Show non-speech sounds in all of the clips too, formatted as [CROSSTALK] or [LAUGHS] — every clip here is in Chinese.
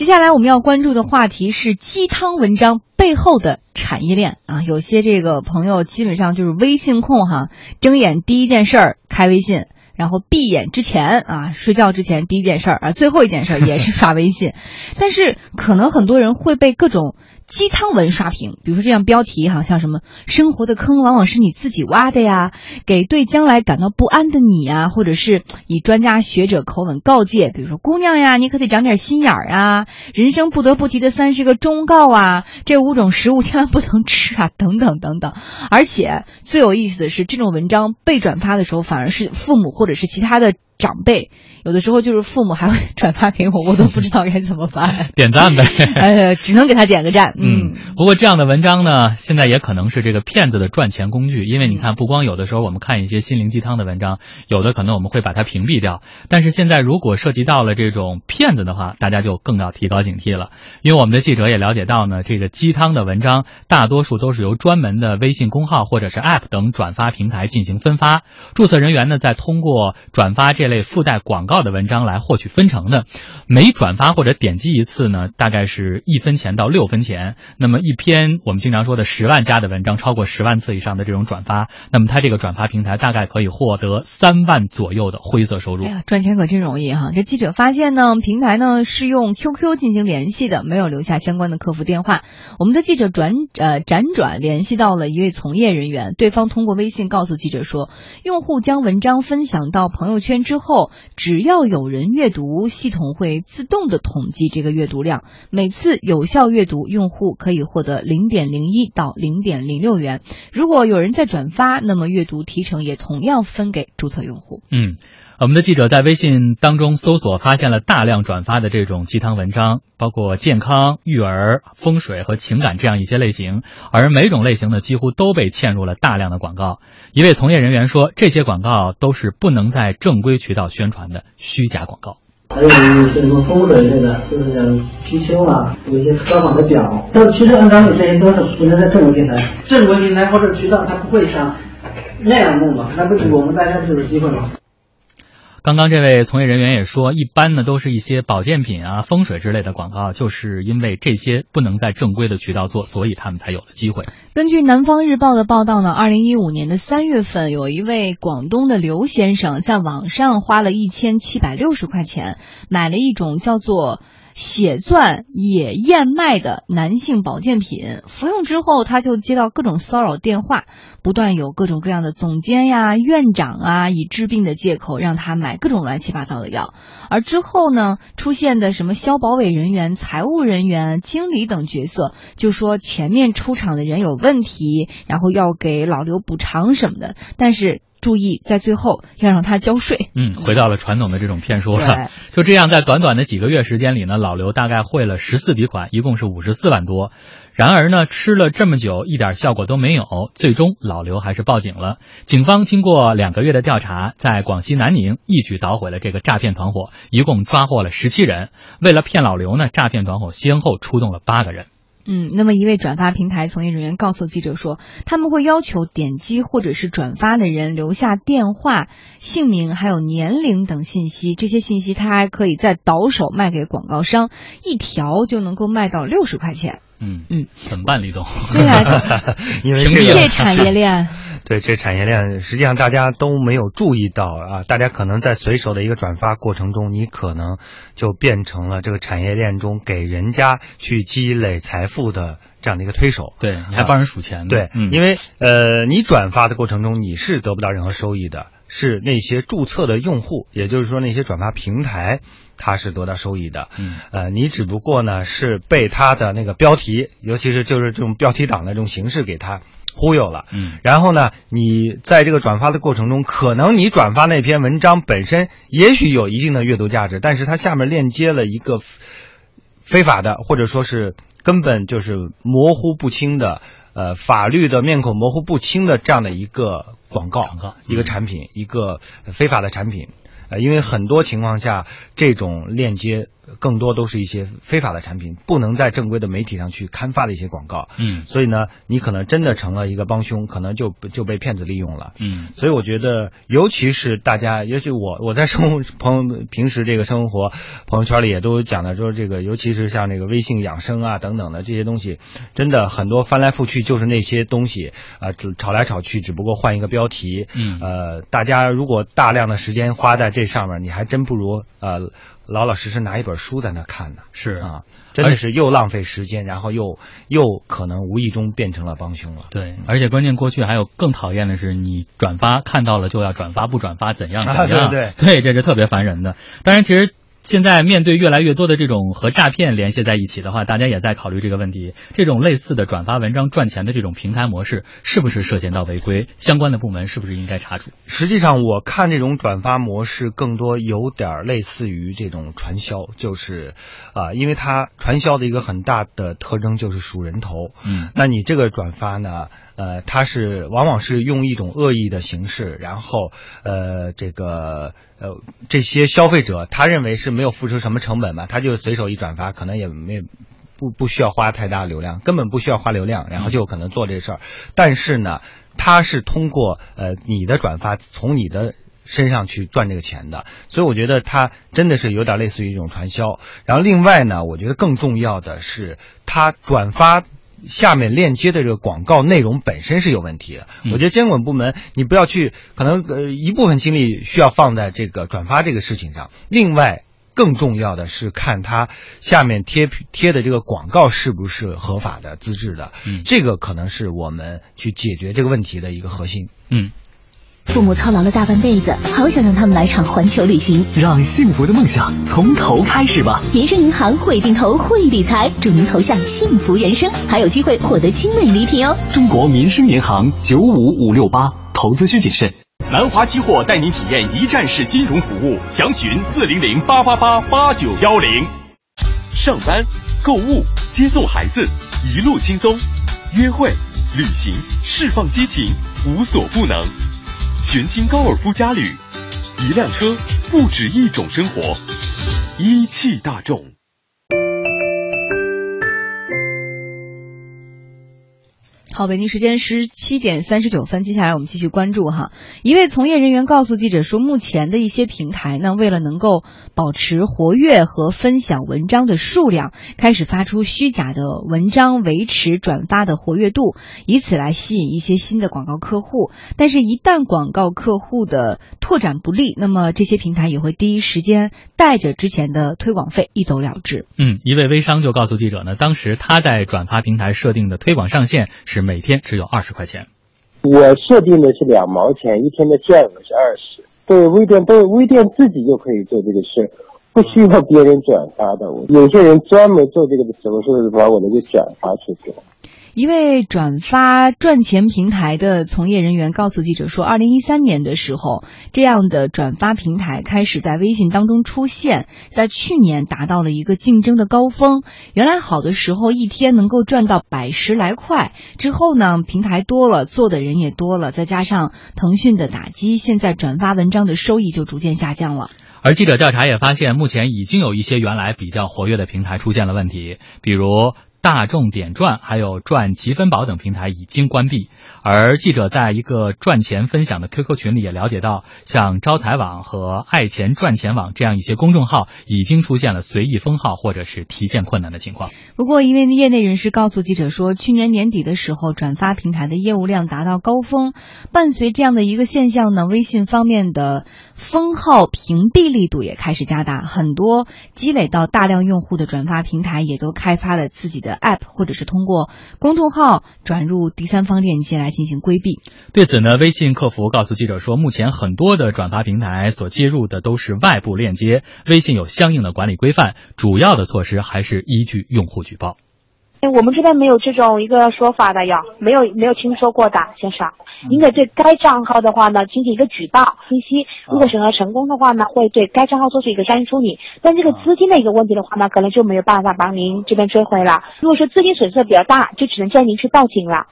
接下来我们要关注的话题是鸡汤文章背后的产业链啊，有些这个朋友基本上就是微信控哈，睁眼第一件事儿开微信。然后闭眼之前啊，睡觉之前第一件事儿啊，最后一件事儿也是刷微信，但是可能很多人会被各种鸡汤文刷屏，比如说这样标题哈，像什么“生活的坑往往是你自己挖的呀”，给对将来感到不安的你啊，[LAUGHS] 或者是以专家学者口吻告诫，比如说姑娘呀，你可得长点心眼儿啊，[LAUGHS] 人生不得不提的三十个忠告啊，这五种食物千万不能吃啊，[LAUGHS] 等等等等。而且最有意思的是，这种文章被转发的时候，反而是父母。或者是其他的长辈，有的时候就是父母还会 [LAUGHS] 转发给我，我都不知道该怎么办。[LAUGHS] 点赞呗，[LAUGHS] 呃，只能给他点个赞。嗯，不过这样的文章呢，现在也可能是这个骗子的赚钱工具。因为你看，不光有的时候我们看一些心灵鸡汤的文章，有的可能我们会把它屏蔽掉。但是现在如果涉及到了这种骗子的话，大家就更要提高警惕了。因为我们的记者也了解到呢，这个鸡汤的文章大多数都是由专门的微信公号或者是 App 等转发平台进行分发，注册人员呢再通过。转发这类附带广告的文章来获取分成的，每转发或者点击一次呢，大概是一分钱到六分钱。那么一篇我们经常说的十万加的文章，超过十万次以上的这种转发，那么它这个转发平台大概可以获得三万左右的灰色收入。赚钱可真容易哈！这记者发现呢，平台呢是用 QQ 进行联系的，没有留下相关的客服电话。我们的记者转呃辗转联系到了一位从业人员，对方通过微信告诉记者说，用户将文章分享到。朋友圈之，后只要有人阅读，系统会自动的统计这个阅读量。每次有效阅读，用户可以获得零点零一到零点零六元。如果有人在转发，那么阅读提成也同样分给注册用户。嗯。我们的记者在微信当中搜索，发现了大量转发的这种鸡汤文章，包括健康、育儿、风水和情感这样一些类型，而每种类型呢，几乎都被嵌入了大量的广告。一位从业人员说，这些广告都是不能在正规渠道宣传的虚假广告。还有一些什么风水类的，就是貔貅啊，有一些高仿的表，但其实按道理这些都是不能在正规平台、正规平台或者渠道，它不会像那样弄嘛，那不是我们大家就有机会嘛。刚刚这位从业人员也说，一般呢都是一些保健品啊、风水之类的广告，就是因为这些不能在正规的渠道做，所以他们才有了机会。根据南方日报的报道呢，二零一五年的三月份，有一位广东的刘先生在网上花了一千七百六十块钱，买了一种叫做。血钻野燕麦的男性保健品，服用之后他就接到各种骚扰电话，不断有各种各样的总监呀、院长啊，以治病的借口让他买各种乱七八糟的药。而之后呢，出现的什么消保委人员、财务人员、经理等角色，就说前面出场的人有问题，然后要给老刘补偿什么的，但是。注意，在最后要让他交税。嗯，回到了传统的这种骗术了。就这样，在短短的几个月时间里呢，老刘大概汇了十四笔款，一共是五十四万多。然而呢，吃了这么久，一点效果都没有。最终，老刘还是报警了。警方经过两个月的调查，在广西南宁一举捣毁了这个诈骗团伙，一共抓获了十七人。为了骗老刘呢，诈骗团伙先后出动了八个人。嗯，那么一位转发平台从业人员告诉记者说，他们会要求点击或者是转发的人留下电话、姓名还有年龄等信息，这些信息他还可以再倒手卖给广告商，一条就能够卖到六十块钱。嗯嗯，怎么办，李总？对啊，[LAUGHS] 因为这产业链。对这产业链，实际上大家都没有注意到啊！大家可能在随手的一个转发过程中，你可能就变成了这个产业链中给人家去积累财富的这样的一个推手。对，你还帮人数钱。对，因为呃，你转发的过程中你是得不到任何收益的，是那些注册的用户，也就是说那些转发平台，它是得到收益的。嗯，呃，你只不过呢是被他的那个标题，尤其是就是这种标题党的这种形式给他。忽悠了，嗯，然后呢，你在这个转发的过程中，可能你转发那篇文章本身也许有一定的阅读价值，但是它下面链接了一个非法的，或者说是根本就是模糊不清的，呃，法律的面孔模糊不清的这样的一个广告，广告一个产品，一个非法的产品。呃，因为很多情况下这种链接。更多都是一些非法的产品，不能在正规的媒体上去刊发的一些广告。嗯，所以呢，你可能真的成了一个帮凶，可能就就被骗子利用了。嗯，所以我觉得，尤其是大家，尤其我我在生活朋友平时这个生活朋友圈里也都讲的，说这个，尤其是像这个微信养生啊等等的这些东西，真的很多翻来覆去就是那些东西啊，吵来吵去，只不过换一个标题。嗯，呃，大家如果大量的时间花在这上面，你还真不如呃。老老实实拿一本书在那看呢，是啊，真的是又浪费时间，然后又又可能无意中变成了帮凶了。对，而且关键过去还有更讨厌的是，你转发看到了就要转发，不转发怎样怎样？对对，这是特别烦人的。当然，其实。现在面对越来越多的这种和诈骗联系在一起的话，大家也在考虑这个问题。这种类似的转发文章赚钱的这种平台模式，是不是涉嫌到违规？相关的部门是不是应该查处？实际上，我看这种转发模式更多有点类似于这种传销，就是啊，因为它传销的一个很大的特征就是数人头。嗯，那你这个转发呢？呃，它是往往是用一种恶意的形式，然后呃，这个呃，这些消费者他认为是没有付出什么成本嘛，他就随手一转发，可能也没不不需要花太大流量，根本不需要花流量，然后就可能做这事儿。但是呢，他是通过呃你的转发从你的身上去赚这个钱的，所以我觉得他真的是有点类似于一种传销。然后另外呢，我觉得更重要的是他转发。下面链接的这个广告内容本身是有问题的，我觉得监管部门你不要去，可能呃一部分精力需要放在这个转发这个事情上，另外更重要的是看它下面贴贴的这个广告是不是合法的、资质的，这个可能是我们去解决这个问题的一个核心。嗯。父母操劳了大半辈子，好想让他们来场环球旅行，让幸福的梦想从头开始吧！民生银行会定投会理财，祝您投向幸福人生，还有机会获得精美礼品哦！中国民生银行九五五六八，投资需谨慎。南华期货带您体验一站式金融服务，详询四零零八八八八九幺零。上班、购物、接送孩子，一路轻松；约会、旅行，释放激情，无所不能。全新高尔夫嘉旅，一辆车不止一种生活，一汽大众。好，北京时间十七点三十九分，接下来我们继续关注哈。一位从业人员告诉记者说，目前的一些平台呢，为了能够保持活跃和分享文章的数量，开始发出虚假的文章，维持转发的活跃度，以此来吸引一些新的广告客户。但是，一旦广告客户的拓展不利，那么这些平台也会第一时间带着之前的推广费一走了之。嗯，一位微商就告诉记者呢，当时他在转发平台设定的推广上限是。每天只有二十块钱，我设定的是两毛钱一天的价额是二十，对微店，对微店自己就可以做这个事，不需要别人转发的。有些人专门做这个的时候，是把我的就转发出去了。一位转发赚钱平台的从业人员告诉记者说，二零一三年的时候，这样的转发平台开始在微信当中出现，在去年达到了一个竞争的高峰。原来好的时候一天能够赚到百十来块，之后呢，平台多了，做的人也多了，再加上腾讯的打击，现在转发文章的收益就逐渐下降了。而记者调查也发现，目前已经有一些原来比较活跃的平台出现了问题，比如。大众点赚还有赚积分宝等平台已经关闭，而记者在一个赚钱分享的 QQ 群里也了解到，像招财网和爱钱赚钱网这样一些公众号已经出现了随意封号或者是提现困难的情况。不过，一位业内人士告诉记者说，去年年底的时候，转发平台的业务量达到高峰，伴随这样的一个现象呢，微信方面的封号屏蔽力度也开始加大，很多积累到大量用户的转发平台也都开发了自己的。App 或者是通过公众号转入第三方链接来进行规避。对此呢，微信客服告诉记者说，目前很多的转发平台所接入的都是外部链接，微信有相应的管理规范，主要的措施还是依据用户举报。我们这边没有这种一个说法的呀，没有没有听说过的，先生。您得对该账号的话呢进行一个举报信息，如果审核成功的话呢，会对该账号做出一个相应处理。但这个资金的一个问题的话呢，可能就没有办法帮您这边追回了。如果说资金损失比较大，就只能建议您去报警了。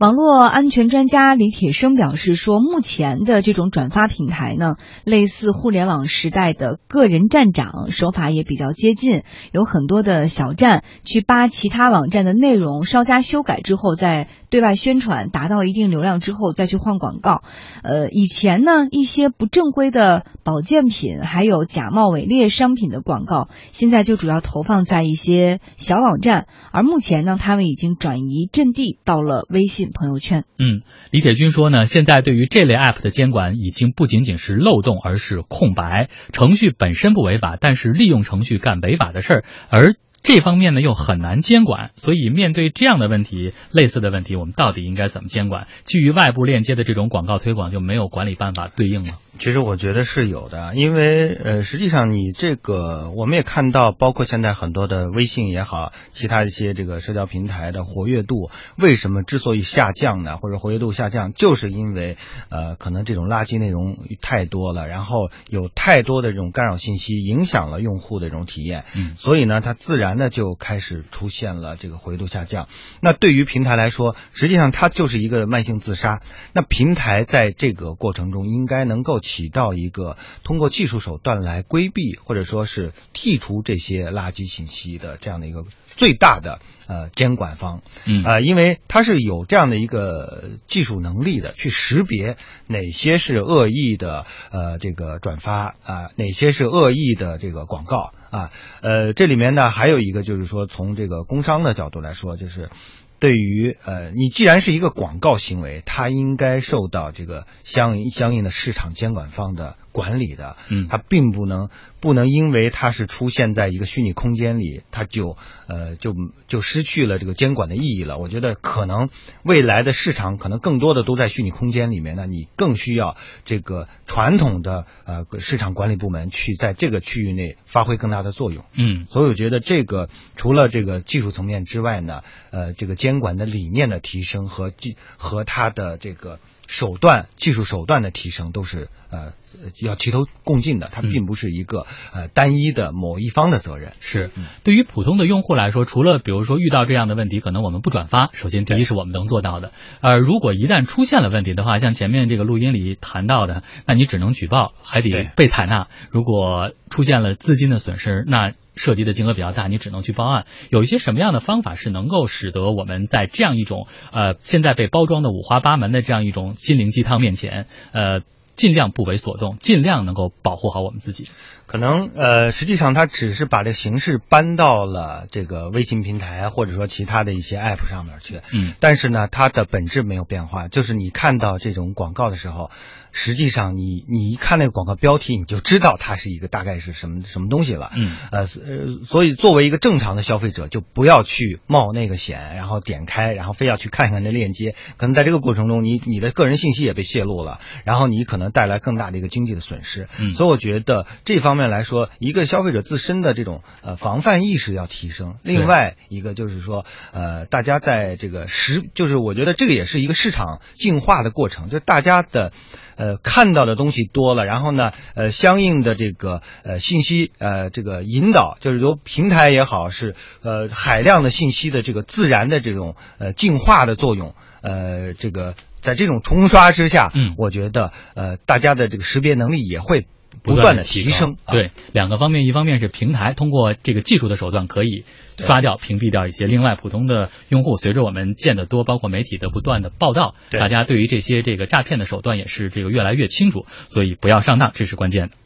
网络安全专家李铁生表示说，目前的这种转发平台呢，类似互联网时代的个人站长，手法也比较接近。有很多的小站去扒其他网站的内容，稍加修改之后再对外宣传，达到一定流量之后再去换广告。呃，以前呢，一些不正规的保健品，还有假冒伪劣商品的广告，现在就主要投放在一些小网站，而目前呢，他们已经转移阵地到了微信。朋友圈，嗯，李铁军说呢，现在对于这类 app 的监管已经不仅仅是漏洞，而是空白。程序本身不违法，但是利用程序干违法的事儿，而这方面呢又很难监管。所以面对这样的问题，类似的问题，我们到底应该怎么监管？基于外部链接的这种广告推广就没有管理办法对应吗？其实我觉得是有的，因为呃，实际上你这个我们也看到，包括现在很多的微信也好，其他一些这个社交平台的活跃度，为什么之所以下降呢？或者活跃度下降，就是因为呃，可能这种垃圾内容太多了，然后有太多的这种干扰信息，影响了用户的这种体验，嗯，所以呢，它自然的就开始出现了这个活跃度下降。那对于平台来说，实际上它就是一个慢性自杀。那平台在这个过程中应该能够。起到一个通过技术手段来规避或者说是剔除这些垃圾信息的这样的一个最大的呃监管方，嗯呃，因为它是有这样的一个技术能力的，去识别哪些是恶意的呃这个转发啊，哪些是恶意的这个广告啊，呃，这里面呢还有一个就是说从这个工商的角度来说，就是。对于呃，你既然是一个广告行为，它应该受到这个相应相应的市场监管方的。管理的，嗯，它并不能不能因为它是出现在一个虚拟空间里，它就呃就就失去了这个监管的意义了。我觉得可能未来的市场可能更多的都在虚拟空间里面，那你更需要这个传统的呃市场管理部门去在这个区域内发挥更大的作用。嗯，所以我觉得这个除了这个技术层面之外呢，呃，这个监管的理念的提升和技和它的这个。手段、技术手段的提升都是呃要齐头共进的，它并不是一个呃单一的某一方的责任。是，对于普通的用户来说，除了比如说遇到这样的问题，可能我们不转发，首先第一是我们能做到的。呃，如果一旦出现了问题的话，像前面这个录音里谈到的，那你只能举报，还得被采纳。如果出现了资金的损失，那涉及的金额比较大，你只能去报案。有一些什么样的方法是能够使得我们在这样一种呃现在被包装的五花八门的这样一种心灵鸡汤面前，呃，尽量不为所动，尽量能够保护好我们自己？可能呃，实际上他只是把这形式搬到了这个微信平台或者说其他的一些 app 上面去。嗯，但是呢，它的本质没有变化，就是你看到这种广告的时候。实际上，你你一看那个广告标题，你就知道它是一个大概是什么什么东西了。嗯，呃呃，所以作为一个正常的消费者，就不要去冒那个险，然后点开，然后非要去看看那链接。可能在这个过程中，你你的个人信息也被泄露了，然后你可能带来更大的一个经济的损失。嗯，所以我觉得这方面来说，一个消费者自身的这种呃防范意识要提升。另外一个就是说，呃，大家在这个实，就是我觉得这个也是一个市场进化的过程，就是大家的。呃，看到的东西多了，然后呢，呃，相应的这个呃信息呃这个引导，就是由平台也好，是呃海量的信息的这个自然的这种呃净化的作用，呃，这个在这种冲刷之下，嗯，我觉得呃大家的这个识别能力也会不断的提升。对，两个方面，一方面是平台通过这个技术的手段可以。刷掉、屏蔽掉一些。另外，普通的用户随着我们见得多，包括媒体的不断的报道，大家对于这些这个诈骗的手段也是这个越来越清楚。所以不要上当，这是关键的。